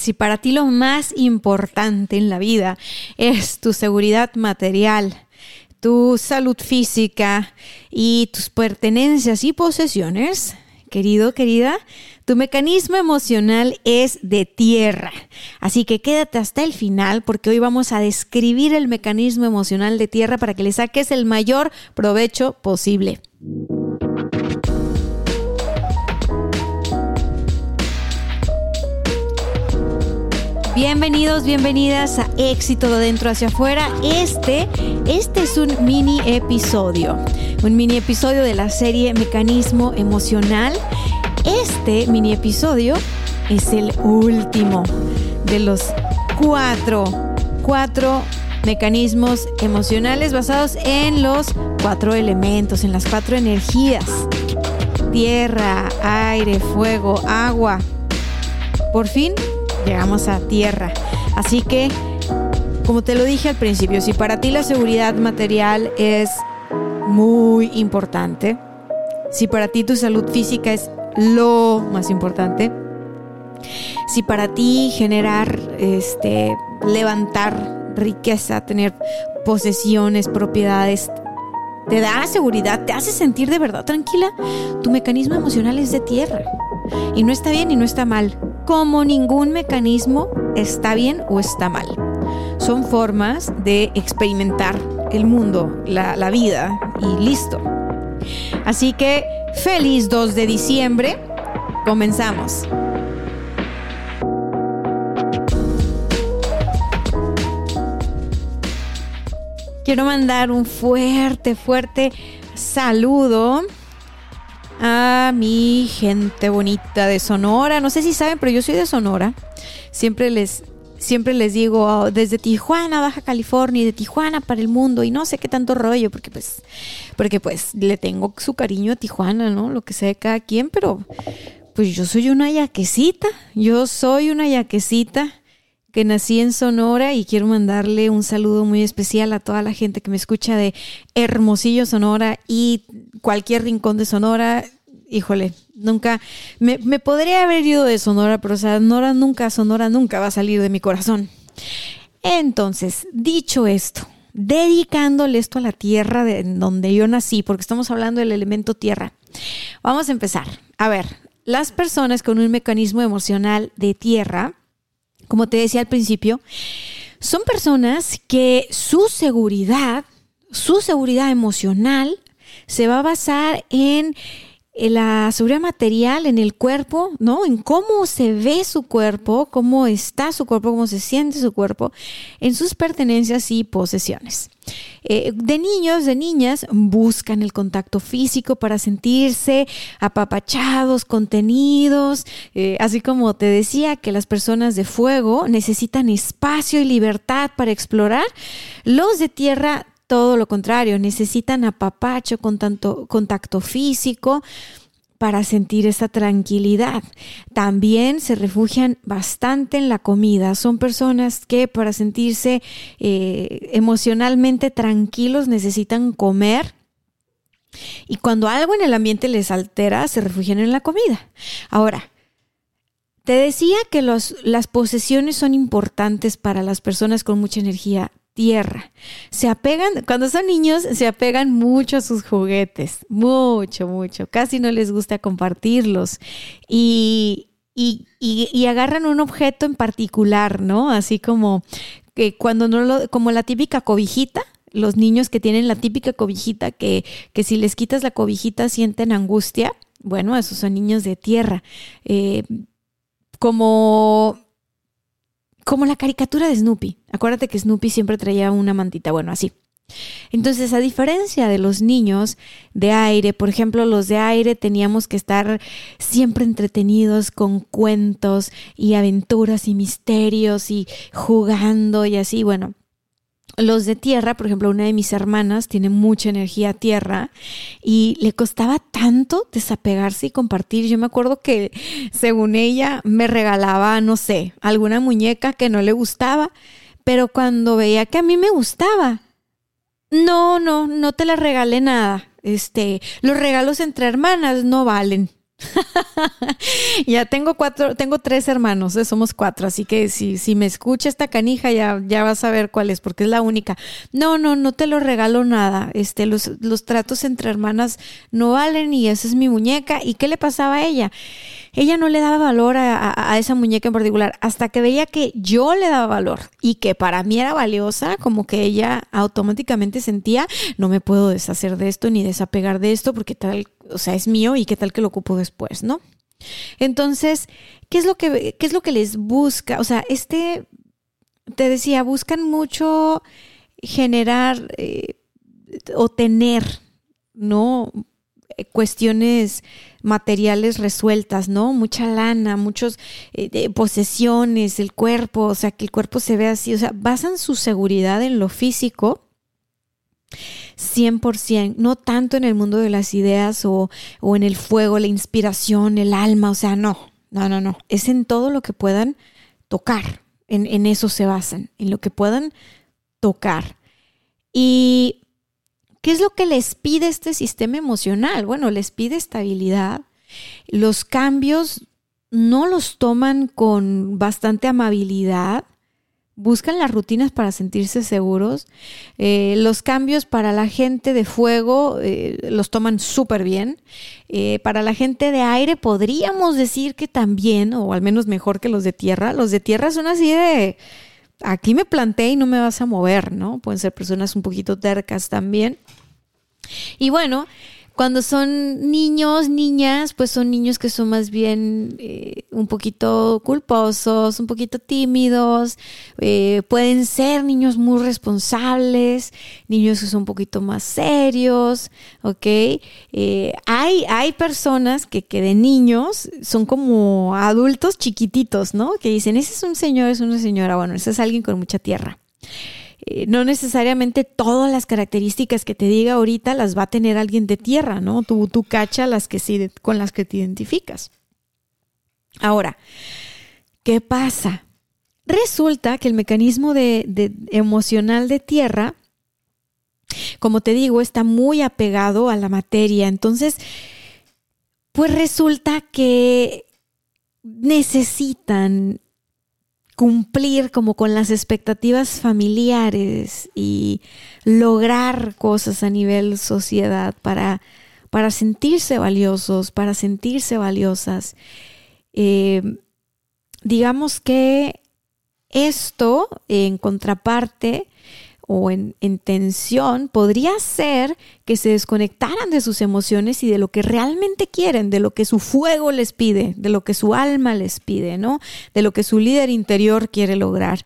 Si para ti lo más importante en la vida es tu seguridad material, tu salud física y tus pertenencias y posesiones, querido, querida, tu mecanismo emocional es de tierra. Así que quédate hasta el final porque hoy vamos a describir el mecanismo emocional de tierra para que le saques el mayor provecho posible. Bienvenidos, bienvenidas a Éxito de Dentro hacia afuera. Este, este es un mini episodio, un mini episodio de la serie Mecanismo Emocional. Este mini episodio es el último de los cuatro, cuatro mecanismos emocionales basados en los cuatro elementos, en las cuatro energías. Tierra, aire, fuego, agua. Por fin llegamos a tierra. Así que, como te lo dije al principio, si para ti la seguridad material es muy importante, si para ti tu salud física es lo más importante, si para ti generar, este, levantar riqueza, tener posesiones, propiedades, te da seguridad, te hace sentir de verdad tranquila, tu mecanismo emocional es de tierra. Y no está bien y no está mal como ningún mecanismo está bien o está mal. Son formas de experimentar el mundo, la, vida y listo. Así que feliz 2 de diciembre. Comenzamos. Quiero mandar un fuerte, fuerte saludo a mi gente bonita de Sonora. No sé si saben, pero yo soy de Sonora. Siempre les, siempre les digo oh, desde Tijuana, Baja California, y de Tijuana para el mundo y no sé qué tanto rollo, porque pues, porque pues le tengo su cariño a Tijuana, ¿no? Lo que sea de cada quien, pero pues yo soy una yaquecita, yo soy una yaquecita que nací en Sonora y quiero mandarle un saludo muy especial a toda la gente que me escucha de Hermosillo, Sonora y cualquier rincón de Sonora. Híjole, nunca, me, podría haber ido de Sonora, pero Sonora nunca, Sonora nunca va a salir de mi corazón. Entonces, dicho esto, dedicándole esto a la tierra de donde yo nací, porque estamos hablando del elemento tierra, vamos a empezar. A ver, las personas con un mecanismo emocional de tierra, como te decía al principio, son personas que su seguridad, su seguridad emocional se va a basar en la seguridad material en el cuerpo, ¿no? En cómo se ve su cuerpo, cómo está su cuerpo, cómo se siente su cuerpo, en sus pertenencias y posesiones. Eh, de niños, de niñas, buscan el contacto físico para sentirse apapachados, contenidos, eh, así como te decía que las personas de fuego necesitan espacio y libertad para explorar, los de tierra todo lo contrario, necesitan apapacho con tanto contacto físico, para sentir esa tranquilidad. También se refugian bastante en la comida. Son personas que para sentirse eh, emocionalmente tranquilos necesitan comer. Y cuando algo en el ambiente les altera, se refugian en la comida. Ahora, te decía que las posesiones son importantes para las personas con mucha energía tierra. Se apegan, cuando son niños, se apegan mucho a sus juguetes, mucho, mucho. Casi no les gusta compartirlos. Y, y, agarran un objeto en particular, ¿no? Así como que cuando no lo, como la típica cobijita, los niños que tienen la típica cobijita, que, que si les quitas la cobijita sienten angustia. Bueno, esos son niños de tierra. Eh, como como la caricatura de Snoopy. Acuérdate que Snoopy siempre traía una mantita, bueno, así. Entonces, a diferencia de los niños de aire, por ejemplo, los de aire teníamos que estar siempre entretenidos con cuentos y aventuras y misterios y jugando y así, bueno. Los de tierra, por ejemplo, una de mis hermanas tiene mucha energía tierra y le costaba tanto desapegarse y compartir. Yo me acuerdo que, según ella, me regalaba, no sé, alguna muñeca que no le gustaba, pero cuando veía que a mí me gustaba, no, no, no te la regalé nada. Este, los regalos entre hermanas no valen. ya tengo cuatro, tengo tres hermanos, eh, somos cuatro, así que si, si me escucha esta canija ya, ya vas a ver cuál es, porque es la única. No, no, no te lo regalo nada. Este, los, los tratos entre hermanas no valen y esa es mi muñeca. ¿Y qué le pasaba a ella? ella no le daba valor a, esa muñeca en particular hasta que veía que yo le daba valor y que para mí era valiosa, como que ella automáticamente sentía, no me puedo deshacer de esto ni desapegar de esto porque tal, o sea, es mío y qué tal que lo ocupo después, ¿no? Entonces, ¿qué es lo que, qué es lo que les busca? O sea, este, te decía, buscan mucho generar eh, o tener, ¿no? cuestiones materiales resueltas, ¿no? Mucha lana, muchas eh, posesiones, el cuerpo, o sea, que el cuerpo se ve así, o sea, basan su seguridad en lo físico. 100%, no tanto en el mundo de las ideas o, o en el fuego, la inspiración, el alma, o sea, no, no, no, no, es en todo lo que puedan tocar, en, en eso se basan, en lo que puedan tocar. Y ¿Qué es lo que les pide este sistema emocional? Bueno, les pide estabilidad. Los cambios no los toman con bastante amabilidad. Buscan las rutinas para sentirse seguros. Eh, los cambios para la gente de fuego eh, los toman súper bien. Eh, para la gente de aire podríamos decir que también, o al menos mejor que los de tierra. Los de tierra son así de, aquí me planté y no me vas a mover, ¿no? Pueden ser personas un poquito tercas también. Y bueno, cuando son niños, niñas, pues son niños que son más bien eh, un poquito culposos, un poquito tímidos, eh, pueden ser niños muy responsables, niños que son un poquito más serios, ¿ok? Eh, hay, hay personas que, que de niños son como adultos chiquititos, ¿no? Que dicen, ese es un señor, es una señora, bueno, ese es alguien con mucha tierra. Eh, no necesariamente todas las características que te diga ahorita las va a tener alguien de tierra, ¿no? Tú, tú cacha las que sí, con las que te identificas. Ahora, ¿qué pasa? Resulta que el mecanismo de, emocional de tierra, como te digo, está muy apegado a la materia. Entonces, pues resulta que necesitan cumplir como con las expectativas familiares y lograr cosas a nivel sociedad para, para sentirse valiosos, para sentirse valiosas. Eh, digamos que esto, en contraparte, o en, tensión, podría ser que se desconectaran de sus emociones y de lo que realmente quieren, de lo que su fuego les pide, de lo que su alma les pide, ¿no? De lo que su líder interior quiere lograr.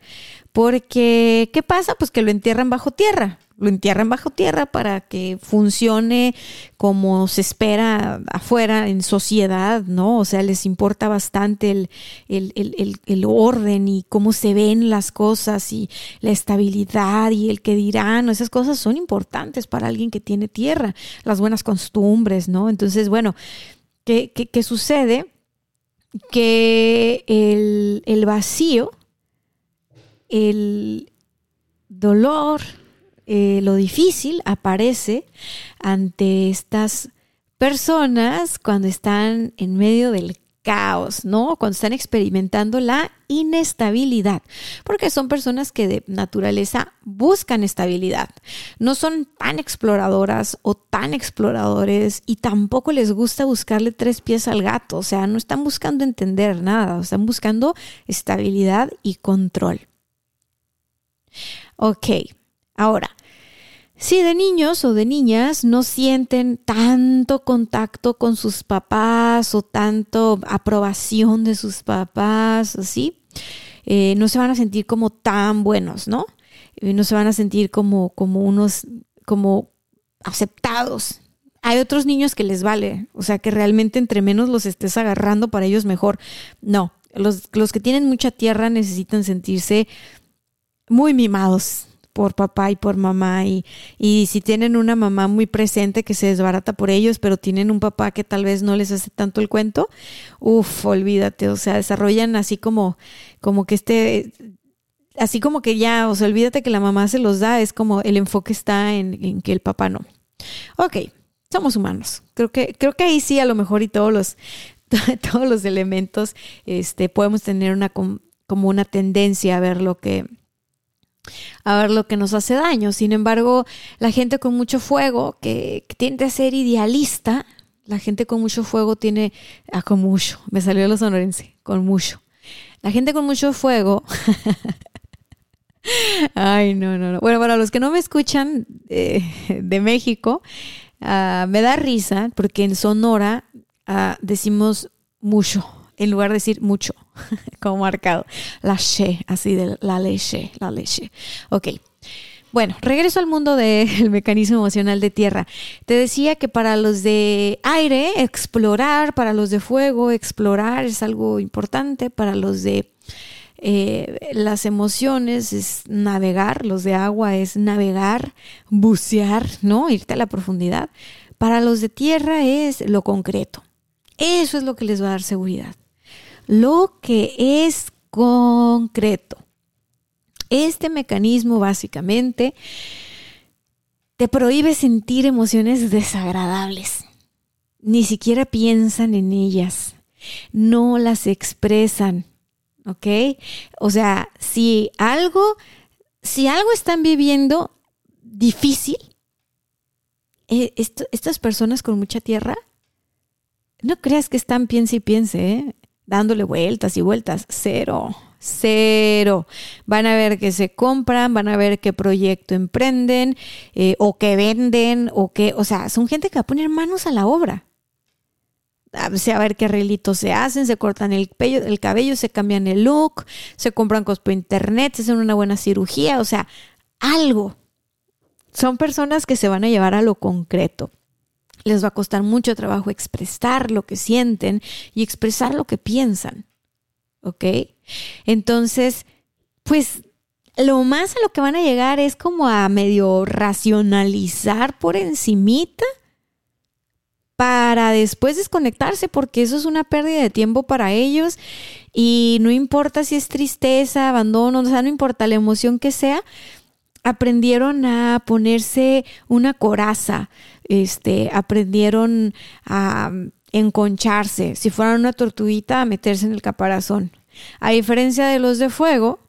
Porque, ¿qué pasa? Pues que lo entierran bajo tierra lo entierran bajo tierra para que funcione como se espera afuera en sociedad, ¿no? O sea, les importa bastante el, el, orden y cómo se ven las cosas y la estabilidad y el que dirán, esas cosas son importantes para alguien que tiene tierra, las buenas costumbres, ¿no? Entonces, bueno, ¿qué, qué, sucede? Que el, el vacío, el dolor, eh, lo difícil aparece ante estas personas cuando están en medio del caos, ¿no? Cuando están experimentando la inestabilidad, porque son personas que de naturaleza buscan estabilidad, no son tan exploradoras o tan exploradores y tampoco les gusta buscarle tres pies al gato, o sea, no están buscando entender nada, están buscando estabilidad y control. Ok, Ahora, si de niños o de niñas no sienten tanto contacto con sus papás o tanto aprobación de sus papás, así, eh, no se van a sentir como tan buenos, ¿no? no se van a sentir como, como unos, como aceptados. Hay otros niños que les vale, o sea, que realmente entre menos los estés agarrando para ellos mejor. No, los, los que tienen mucha tierra necesitan sentirse muy mimados, por papá y por mamá y, y si tienen una mamá muy presente que se desbarata por ellos, pero tienen un papá que tal vez no les hace tanto el cuento, uff, olvídate, o sea, desarrollan así como, como que este, así como que ya, o sea, olvídate que la mamá se los da, es como el enfoque está en, en que el papá no. Ok, somos humanos. Creo que, creo que ahí sí a lo mejor y todos los, todos los elementos, este, podemos tener una como una tendencia a ver lo que a ver lo que nos hace daño. Sin embargo, la gente con mucho fuego, que, tiende a ser idealista, la gente con mucho fuego tiene, ah, con mucho, me salió lo sonorense, con mucho. La gente con mucho fuego, ay, no, no, no. Bueno, para los que no me escuchan eh, de México, ah, me da risa porque en Sonora ah, decimos mucho en lugar de decir mucho, como marcado. La she, así de la leche, la leche. Ok. Bueno, regreso al mundo del mecanismo emocional de tierra. Te decía que para los de aire, explorar, para los de fuego, explorar es algo importante, para los de eh, las emociones es navegar, los de agua es navegar, bucear, ¿no? Irte a la profundidad. Para los de tierra es lo concreto. Eso es lo que les va a dar seguridad lo que es concreto. Este mecanismo básicamente te prohíbe sentir emociones desagradables. Ni siquiera piensan en ellas. No las expresan. ¿Ok? O sea, si algo, si algo están viviendo difícil, eh, estas personas con mucha tierra, no creas que están piense y piense, ¿eh? Dándole vueltas y vueltas. Cero, cero. Van a ver que se compran, van a ver qué proyecto emprenden eh, o que venden o que, o sea, son gente que va a poner manos a la obra. A ver qué arreglitos se hacen, se cortan el, el cabello, se cambian el look, se compran cosas por internet, se hacen una buena cirugía, o sea, algo. Son personas que se van a llevar a lo concreto les va a costar mucho trabajo expresar lo que sienten y expresar lo que piensan. ¿Ok? Entonces, pues lo más a lo que van a llegar es como a medio racionalizar por encimita para después desconectarse porque eso es una pérdida de tiempo para ellos y no importa si es tristeza, abandono, o sea, no importa la emoción que sea, aprendieron a ponerse una coraza, este, aprendieron a enconcharse, si fueran una tortuguita, a meterse en el caparazón. A diferencia de los de fuego,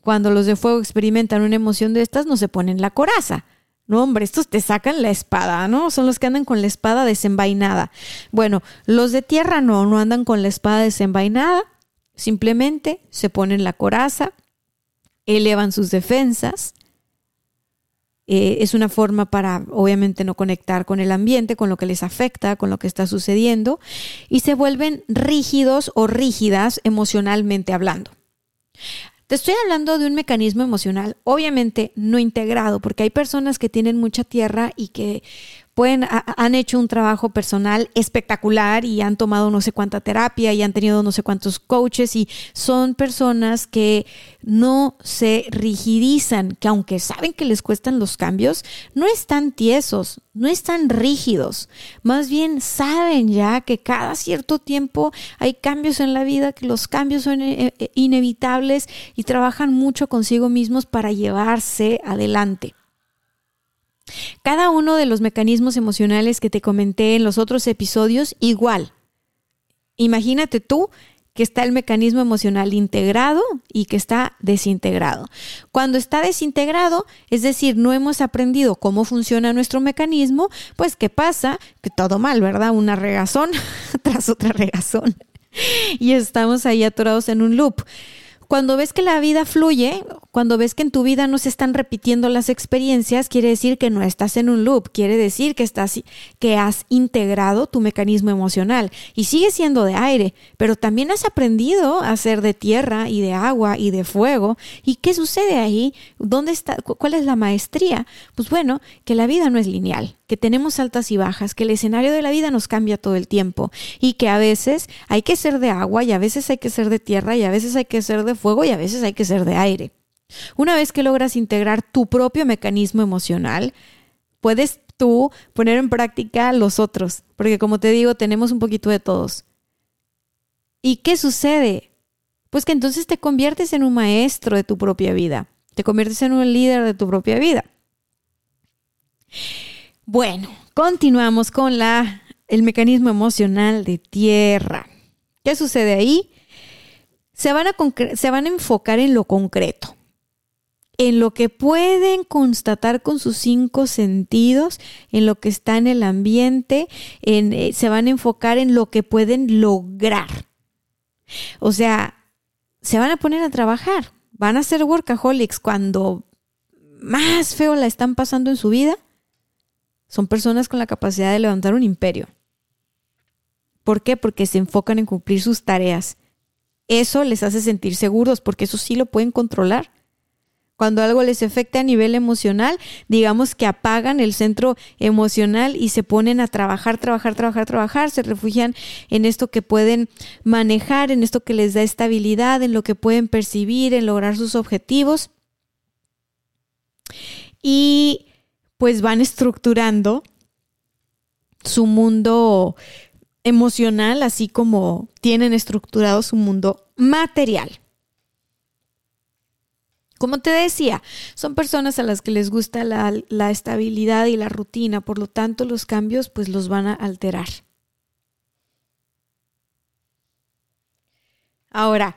cuando los de fuego experimentan una emoción de estas, no se ponen la coraza. No, hombre, estos te sacan la espada, ¿no? Son los que andan con la espada desenvainada. Bueno, los de tierra no, no andan con la espada desenvainada. Simplemente se ponen la coraza, elevan sus defensas, eh, es una forma para, obviamente, no conectar con el ambiente, con lo que les afecta, con lo que está sucediendo, y se vuelven rígidos o rígidas emocionalmente hablando. Te estoy hablando de un mecanismo emocional, obviamente no integrado, porque hay personas que tienen mucha tierra y que han hecho un trabajo personal espectacular y han tomado no sé cuánta terapia y han tenido no sé cuántos coaches y son personas que no se rigidizan, que aunque saben que les cuestan los cambios, no están tiesos, no están rígidos, más bien saben ya que cada cierto tiempo hay cambios en la vida, que los cambios son eh, eh, inevitables y trabajan mucho consigo mismos para llevarse adelante. Cada uno de los mecanismos emocionales que te comenté en los otros episodios, igual. Imagínate tú que está el mecanismo emocional integrado y que está desintegrado. Cuando está desintegrado, es decir, no hemos aprendido cómo funciona nuestro mecanismo, pues ¿qué pasa? Que todo mal, ¿verdad? Una regazón tras otra regazón. Y estamos ahí atorados en un loop. Cuando ves que la vida fluye, cuando ves que en tu vida no se están repitiendo las experiencias, quiere decir que no estás en un loop, quiere decir que estás que has integrado tu mecanismo emocional y sigue siendo de aire, pero también has aprendido a ser de tierra y de agua y de fuego. ¿Y qué sucede ahí? ¿Dónde está cuál es la maestría? Pues bueno, que la vida no es lineal, que tenemos altas y bajas, que el escenario de la vida nos cambia todo el tiempo y que a veces hay que ser de agua y a veces hay que ser de tierra y a veces hay que ser de fuego y a veces hay que ser de aire. Una vez que logras integrar tu propio mecanismo emocional, puedes tú poner en práctica los otros, porque como te digo, tenemos un poquito de todos. ¿Y qué sucede? Pues que entonces te conviertes en un maestro de tu propia vida, te conviertes en un líder de tu propia vida. Bueno, continuamos con la, el mecanismo emocional de tierra. ¿Qué sucede ahí? se van, a se van a enfocar en lo concreto, en lo que pueden constatar con sus cinco sentidos, en lo que está en el ambiente, en, eh, se van a enfocar en lo que pueden lograr. O sea, se van a poner a trabajar, van a ser workaholics cuando más feo la están pasando en su vida. Son personas con la capacidad de levantar un imperio. ¿Por qué? Porque se enfocan en cumplir sus tareas eso les hace sentir seguros porque eso sí lo pueden controlar. Cuando algo les afecta a nivel emocional, digamos que apagan el centro emocional y se ponen a trabajar, trabajar, trabajar, trabajar, se refugian en esto que pueden manejar, en esto que les da estabilidad, en lo que pueden percibir, en lograr sus objetivos. Y pues van estructurando su mundo emocional, así como tienen estructurado su mundo material. Como te decía, son personas a las que les gusta la, la, estabilidad y la rutina, por lo tanto los cambios pues los van a alterar. Ahora,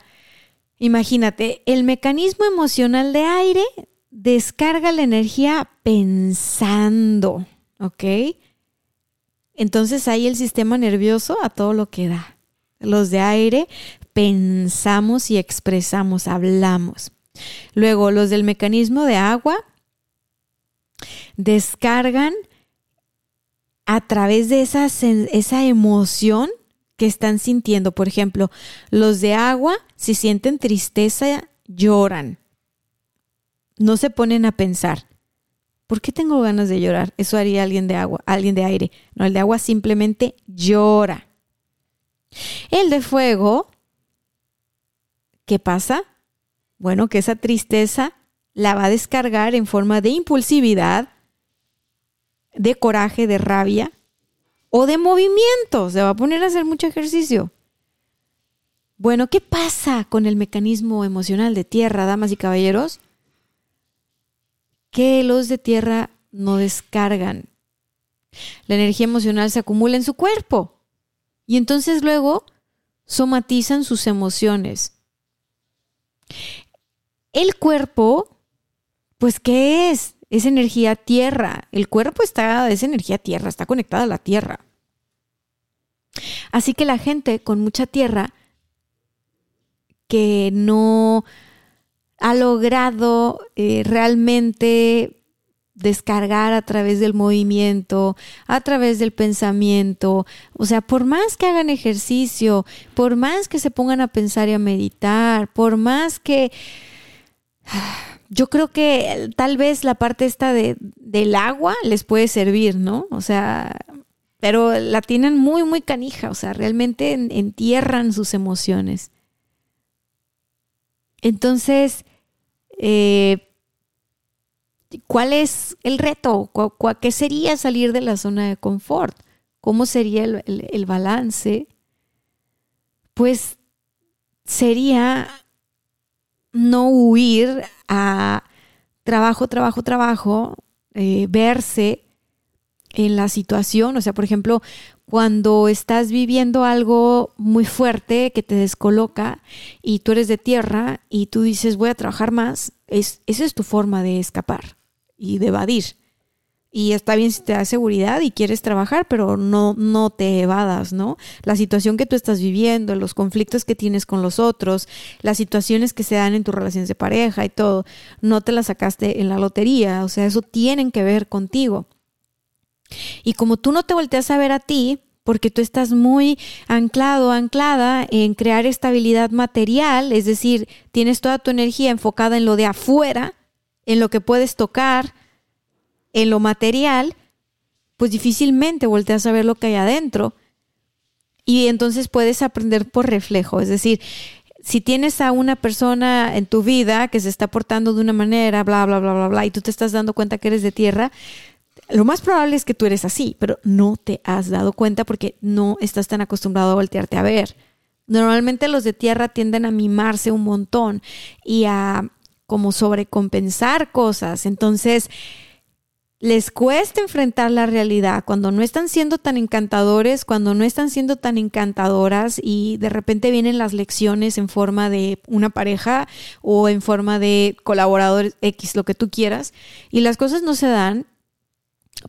imagínate, el mecanismo emocional de aire descarga la energía pensando, ¿ok? Entonces ahí el sistema nervioso a todo lo que da. Los de aire pensamos y expresamos, hablamos. Luego los del mecanismo de agua descargan a través de esa, esa emoción que están sintiendo. Por ejemplo, los de agua, si sienten tristeza, lloran. No se ponen a pensar. ¿Por qué tengo ganas de llorar? Eso haría alguien de agua, alguien de aire. No, el de agua simplemente llora. El de fuego, ¿qué pasa? Bueno, que esa tristeza la va a descargar en forma de impulsividad, de coraje, de rabia o de movimiento. Se va a poner a hacer mucho ejercicio. Bueno, ¿qué pasa con el mecanismo emocional de tierra, damas y caballeros? Que los de tierra no descargan. La energía emocional se acumula en su cuerpo y entonces luego somatizan sus emociones. El cuerpo, pues, ¿qué es? Es energía tierra. El cuerpo está, es energía tierra, está conectada a la tierra. Así que la gente con mucha tierra que no ha logrado eh, realmente descargar a través del movimiento, a través del pensamiento. O sea, por más que hagan ejercicio, por más que se pongan a pensar y a meditar, por más que... Yo creo que tal vez la parte esta de, del agua les puede servir, ¿no? O sea, pero la tienen muy, muy canija, o sea, realmente entierran sus emociones. Entonces, eh, ¿cuál es el reto? ¿Qué sería salir de la zona de confort? ¿Cómo sería el, balance? Pues sería no huir a trabajo, trabajo, trabajo, eh, verse en la situación. O sea, por ejemplo, cuando estás viviendo algo muy fuerte que te descoloca y tú eres de tierra y tú dices voy a trabajar más, es, esa es tu forma de escapar y de evadir. Y está bien si te da seguridad y quieres trabajar, pero no, no te evadas, ¿no? La situación que tú estás viviendo, los conflictos que tienes con los otros, las situaciones que se dan en tus relaciones de pareja y todo, no te las sacaste en la lotería, o sea, eso tienen que ver contigo. Y como tú no te volteas a ver a ti, porque tú estás muy anclado, anclada en crear estabilidad material, es decir, tienes toda tu energía enfocada en lo de afuera, en lo que puedes tocar, en lo material, pues difícilmente volteas a ver lo que hay adentro. Y entonces puedes aprender por reflejo, es decir, si tienes a una persona en tu vida que se está portando de una manera, bla, bla, bla, bla, bla, y tú te estás dando cuenta que eres de tierra, lo más probable es que tú eres así, pero no te has dado cuenta porque no estás tan acostumbrado a voltearte a ver. Normalmente los de tierra tienden a mimarse un montón y a como sobrecompensar cosas. Entonces, les cuesta enfrentar la realidad cuando no están siendo tan encantadores, cuando no están siendo tan encantadoras y de repente vienen las lecciones en forma de una pareja o en forma de colaboradores X, lo que tú quieras, y las cosas no se dan.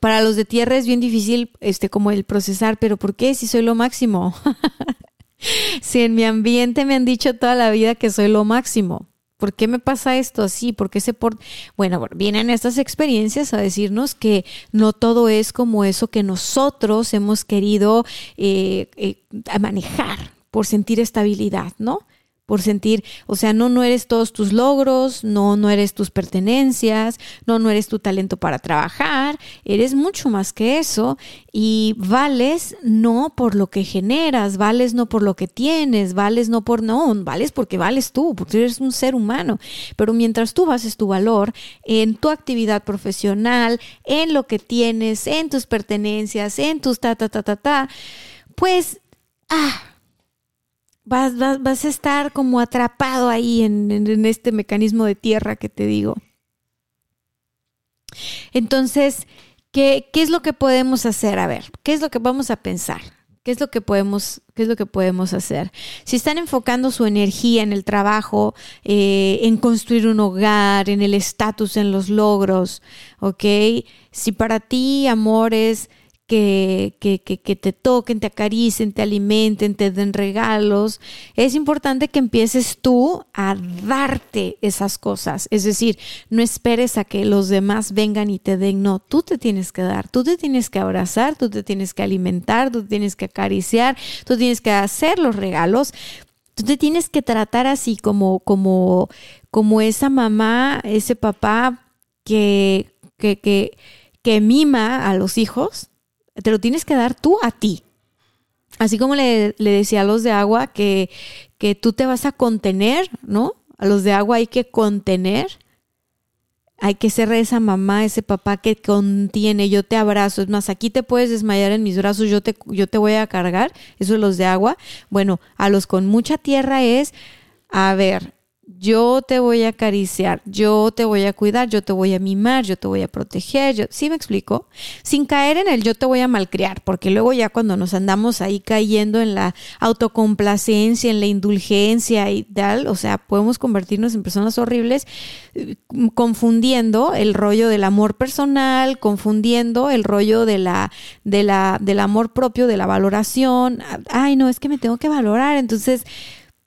Para los de tierra es bien difícil este como el procesar, pero ¿por qué si soy lo máximo? si en mi ambiente me han dicho toda la vida que soy lo máximo. ¿Por qué me pasa esto así? ¿Por qué se por... Bueno, vienen estas experiencias a decirnos que no todo es como eso que nosotros hemos querido eh, eh, manejar por sentir estabilidad, ¿no? Por sentir, o sea, no, no eres todos tus logros, no, no eres tus pertenencias, no, no eres tu talento para trabajar, eres mucho más que eso y vales no por lo que generas, vales no por lo que tienes, vales no por, no, vales porque vales tú, porque eres un ser humano, pero mientras tú bases tu valor en tu actividad profesional, en lo que tienes, en tus pertenencias, en tus ta, ta, ta, ta, ta, pues, ah, vas, vas, a estar como atrapado ahí en, en, este mecanismo de tierra que te digo. Entonces, ¿qué, ¿qué, es lo que podemos hacer? A ver, ¿qué es lo que vamos a pensar? ¿Qué es lo que podemos, qué es lo que podemos hacer? Si están enfocando su energía en el trabajo, eh, en construir un hogar, en el estatus, en los logros, ¿ok? Si para ti, amor, es que, que, que, te toquen, te acaricien, te alimenten, te den regalos, es importante que empieces tú a darte esas cosas. Es decir, no esperes a que los demás vengan y te den, no, tú te tienes que dar, tú te tienes que abrazar, tú te tienes que alimentar, tú tienes que acariciar, tú tienes que hacer los regalos. Tú te tienes que tratar así como, como, como esa mamá, ese papá que, que, que, que mima a los hijos, te lo tienes que dar tú a ti. Así como le, decía a los de agua que, que tú te vas a contener, ¿no? A los de agua hay que contener. Hay que ser esa mamá, ese papá que contiene, yo te abrazo. Es más, aquí te puedes desmayar en mis brazos, yo te, yo te voy a cargar. Eso es los de agua. Bueno, a los con mucha tierra es, a ver, yo te voy a acariciar, yo te voy a cuidar, yo te voy a mimar, yo te voy a proteger, yo, ¿sí me explico? Sin caer en el yo te voy a malcriar, porque luego ya cuando nos andamos ahí cayendo en la autocomplacencia, en la indulgencia y tal, o sea, podemos convertirnos en personas horribles eh, confundiendo el rollo del amor personal, confundiendo el rollo de la, de la, del amor propio, de la valoración. Ay, no, es que me tengo que valorar, entonces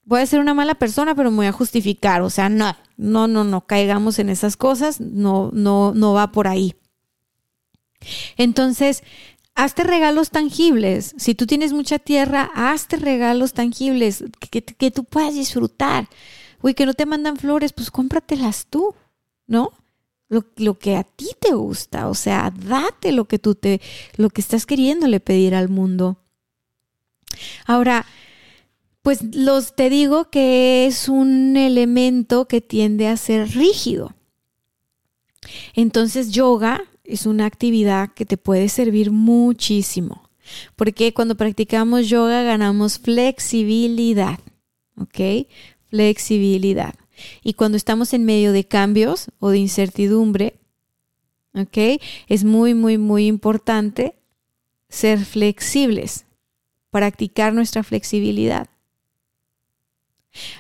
voy a ser una mala persona, pero me voy a justificar. O sea, no, no, no, no caigamos en esas cosas, no, no, no va por ahí. Entonces, hazte regalos tangibles. Si tú tienes mucha tierra, hazte regalos tangibles que, que tú puedas disfrutar. Uy, que no te mandan flores, pues cómpratelas tú, ¿no? Lo, lo, que a ti te gusta, o sea, date lo que tú te, lo que estás queriéndole pedir al mundo. Ahora, pues los te digo que es un elemento que tiende a ser rígido. Entonces yoga es una actividad que te puede servir muchísimo, porque cuando practicamos yoga ganamos flexibilidad, ¿ok? Flexibilidad. Y cuando estamos en medio de cambios o de incertidumbre, ¿ok? Es muy, muy, muy importante ser flexibles, practicar nuestra flexibilidad.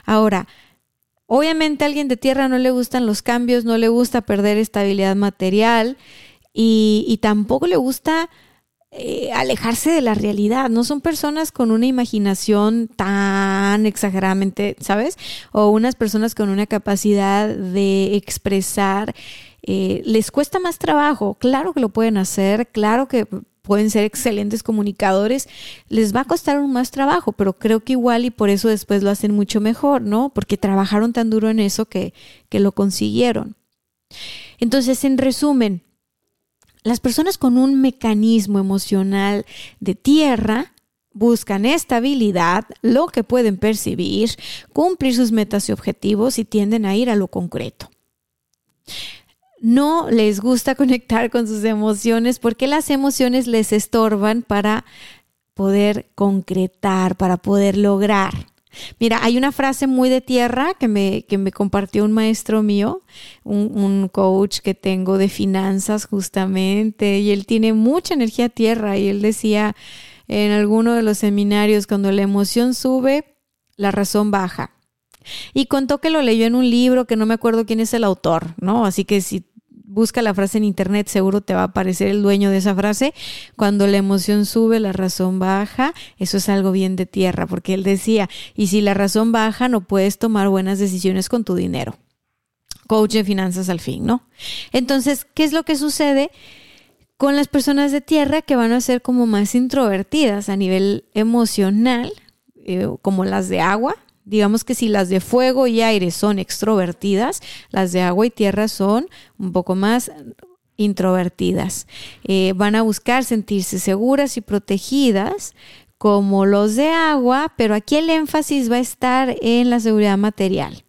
Ahora, obviamente a alguien de tierra no le gustan los cambios, no le gusta perder estabilidad material y, tampoco le gusta eh, alejarse de la realidad. No son personas con una imaginación tan exageradamente, ¿sabes? O unas personas con una capacidad de expresar. Eh, les cuesta más trabajo. Claro que lo pueden hacer, claro que pueden ser excelentes comunicadores, les va a costar aún más trabajo, pero creo que igual y por eso después lo hacen mucho mejor, ¿no? Porque trabajaron tan duro en eso que, que lo consiguieron. Entonces, en resumen, las personas con un mecanismo emocional de tierra buscan estabilidad, lo que pueden percibir, cumplir sus metas y objetivos y tienden a ir a lo concreto. No les gusta conectar con sus emociones porque las emociones les estorban para poder concretar, para poder lograr. Mira, hay una frase muy de tierra que me, que me compartió un maestro mío, un, un, coach que tengo de finanzas justamente, y él tiene mucha energía tierra y él decía en alguno de los seminarios, cuando la emoción sube, la razón baja. Y contó que lo leyó en un libro que no me acuerdo quién es el autor, ¿no? Así que si busca la frase en internet, seguro te va a aparecer el dueño de esa frase. Cuando la emoción sube, la razón baja. Eso es algo bien de tierra, porque él decía, y si la razón baja, no puedes tomar buenas decisiones con tu dinero. Coach de finanzas al fin, ¿no? Entonces, ¿qué es lo que sucede? con las personas de tierra que van a ser como más introvertidas a nivel emocional, eh, como las de agua, Digamos que si las de fuego y aire son extrovertidas, las de agua y tierra son un poco más introvertidas. Eh, van a buscar sentirse seguras y protegidas como los de agua, pero aquí el énfasis va a estar en la seguridad material.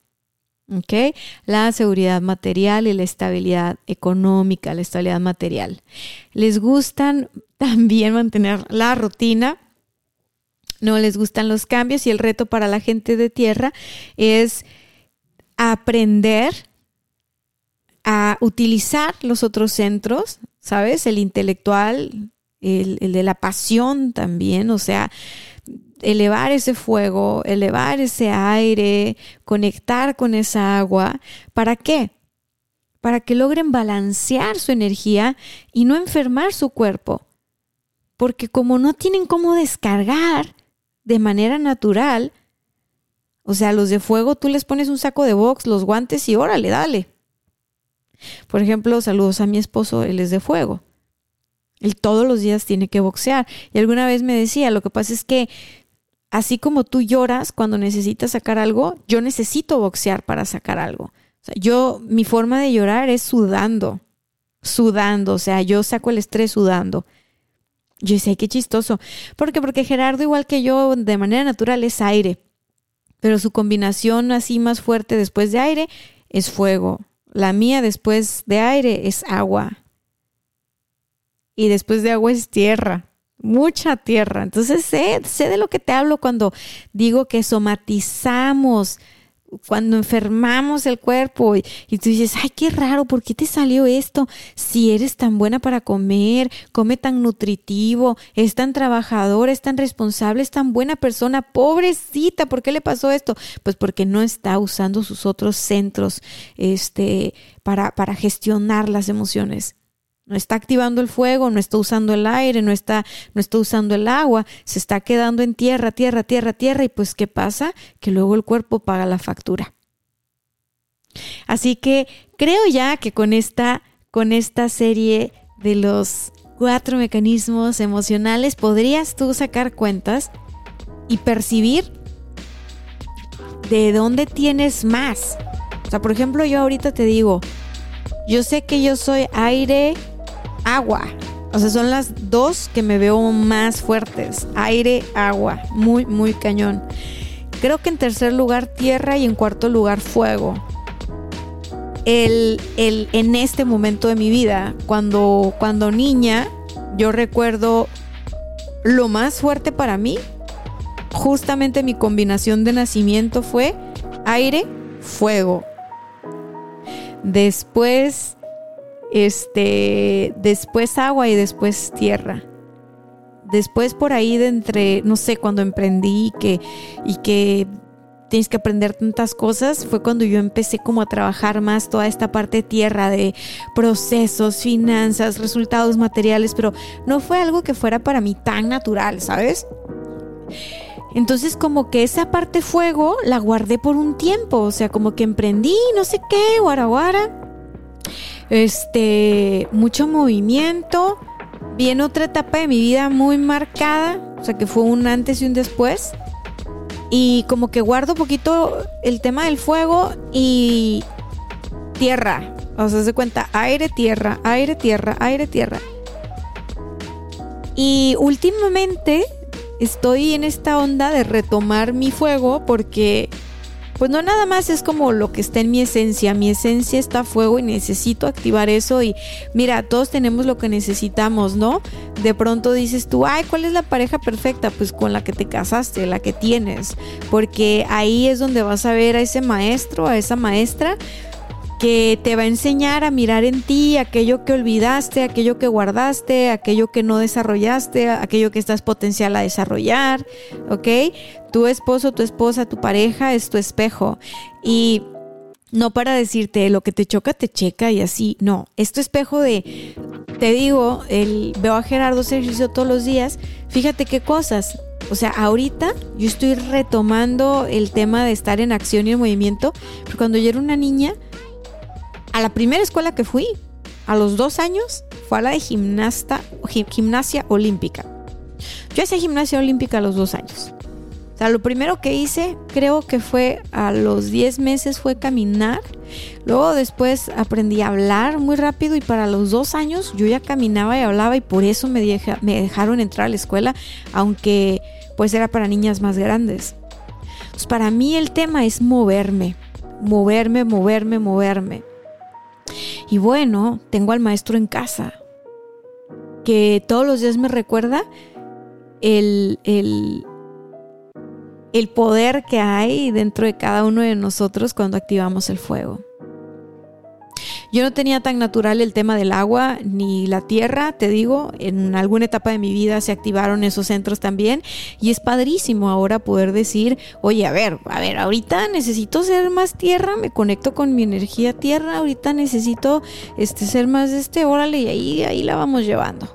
¿ok? La seguridad material y la estabilidad económica, la estabilidad material. Les gustan también mantener la rutina no les gustan los cambios y el reto para la gente de tierra es aprender a utilizar los otros centros, ¿sabes? El intelectual, el, de la pasión también, o sea, elevar ese fuego, elevar ese aire, conectar con esa agua. ¿Para qué? Para que logren balancear su energía y no enfermar su cuerpo. Porque como no tienen cómo descargar, de manera natural. O sea, los de fuego tú les pones un saco de box, los guantes y órale, dale. Por ejemplo, saludos a mi esposo, él es de fuego. Él todos los días tiene que boxear. Y alguna vez me decía, lo que pasa es que así como tú lloras cuando necesitas sacar algo, yo necesito boxear para sacar algo. O sea, yo, mi forma de llorar es sudando, sudando, o sea, yo saco el estrés sudando. Yo decía, qué chistoso. ¿Por qué? Porque Gerardo, igual que yo, de manera natural es aire. Pero su combinación así más fuerte después de aire es fuego. La mía después de aire es agua. Y después de agua es tierra. Mucha tierra. Entonces sé, sé de lo que te hablo cuando digo que somatizamos cuando enfermamos el cuerpo y, tú dices, ay, qué raro, ¿por qué te salió esto? Si eres tan buena para comer, come tan nutritivo, es tan trabajador, es tan responsable, es tan buena persona, pobrecita, ¿por qué le pasó esto? Pues porque no está usando sus otros centros este, para, para gestionar las emociones. No está activando el fuego, no está usando el aire, no está, no está usando el agua, se está quedando en tierra, tierra, tierra, tierra. Y pues, ¿qué pasa? Que luego el cuerpo paga la factura. Así que creo ya que con esta, con esta serie de los cuatro mecanismos emocionales podrías tú sacar cuentas y percibir de dónde tienes más. O sea, por ejemplo, yo ahorita te digo, yo sé que yo soy aire, agua. O sea, son las dos que me veo más fuertes. Aire, agua. Muy, muy cañón. Creo que en tercer lugar tierra y en cuarto lugar fuego. El, el, en este momento de mi vida, cuando, cuando niña, yo recuerdo lo más fuerte para mí, justamente mi combinación de nacimiento fue aire, fuego. Después este, después agua y después tierra. Después por ahí de entre, no sé, cuando emprendí que, y que tienes que aprender tantas cosas, fue cuando yo empecé como a trabajar más toda esta parte tierra de procesos, finanzas, resultados materiales, pero no fue algo que fuera para mí tan natural, ¿sabes? Entonces como que esa parte fuego la guardé por un tiempo, o sea, como que emprendí, no sé qué, guaraguara. Este, mucho movimiento. Viene otra etapa de mi vida muy marcada, o sea, que fue un antes y un después. Y como que guardo poquito el tema del fuego y tierra. O sea, se cuenta aire, tierra, aire, tierra, aire, tierra. Y últimamente estoy en esta onda de retomar mi fuego porque pues no nada más es como lo que está en mi esencia, mi esencia está a fuego y necesito activar eso y mira, todos tenemos lo que necesitamos, ¿no? De pronto dices tú, ay, ¿cuál es la pareja perfecta? Pues con la que te casaste, la que tienes, porque ahí es donde vas a ver a ese maestro, a esa maestra que te va a enseñar a mirar en ti aquello que olvidaste, aquello que guardaste, aquello que no desarrollaste, aquello que estás potencial a desarrollar, ¿ok? Tu esposo, tu esposa, tu pareja es tu espejo. Y no para decirte lo que te choca, te checa y así, no, es espejo de, te digo, el, veo a Gerardo hacer ejercicio todos los días, fíjate qué cosas, o sea, ahorita yo estoy retomando el tema de estar en acción y en movimiento, pero cuando yo era una niña, a la primera escuela que fui, a los dos años, fue a la de gimnasta, gimnasia olímpica. Yo hacía gimnasia olímpica a los dos años. O sea, lo primero que hice, creo que fue a los 10 meses, fue caminar. Luego después aprendí a hablar muy rápido y para los dos años yo ya caminaba y hablaba y por eso me, me dejaron entrar a la escuela, aunque pues era para niñas más grandes. Pues para mí el tema es moverme, moverme, moverme, moverme. Y bueno, tengo al maestro en casa, que todos los días me recuerda el, el, el poder que hay dentro de cada uno de nosotros cuando activamos el fuego. Yo no tenía tan natural el tema del agua ni la tierra, te digo, en alguna etapa de mi vida se activaron esos centros también y es padrísimo ahora poder decir, oye, a ver, a ver, ahorita necesito ser más tierra, me conecto con mi energía tierra, ahorita necesito este, ser más este, órale, y ahí, ahí la vamos llevando.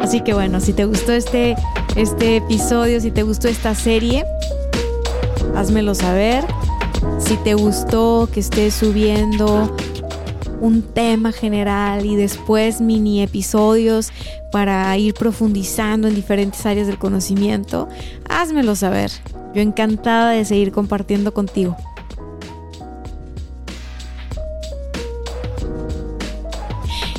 Así que bueno, si te gustó este, este episodio, si te gustó esta serie, házmelo saber. Si te gustó que esté subiendo un tema general y después mini episodios para ir profundizando en diferentes áreas del conocimiento, házmelo saber. Yo encantada de seguir compartiendo contigo.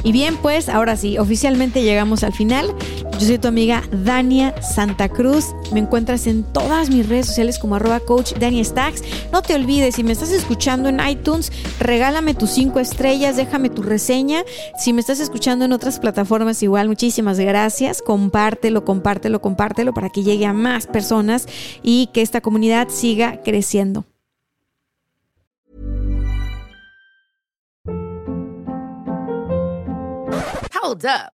Y bien, pues ahora sí, oficialmente llegamos al final. Yo soy tu amiga Dania Santa Cruz. Me encuentras en todas mis redes sociales como arroba coach Dania Stacks. No te olvides, si me estás escuchando en iTunes, regálame tus cinco estrellas, déjame tu reseña. Si me estás escuchando en otras plataformas, igual, muchísimas gracias. Compártelo, compártelo, compártelo para que llegue a más personas y que esta comunidad siga creciendo. Hold up.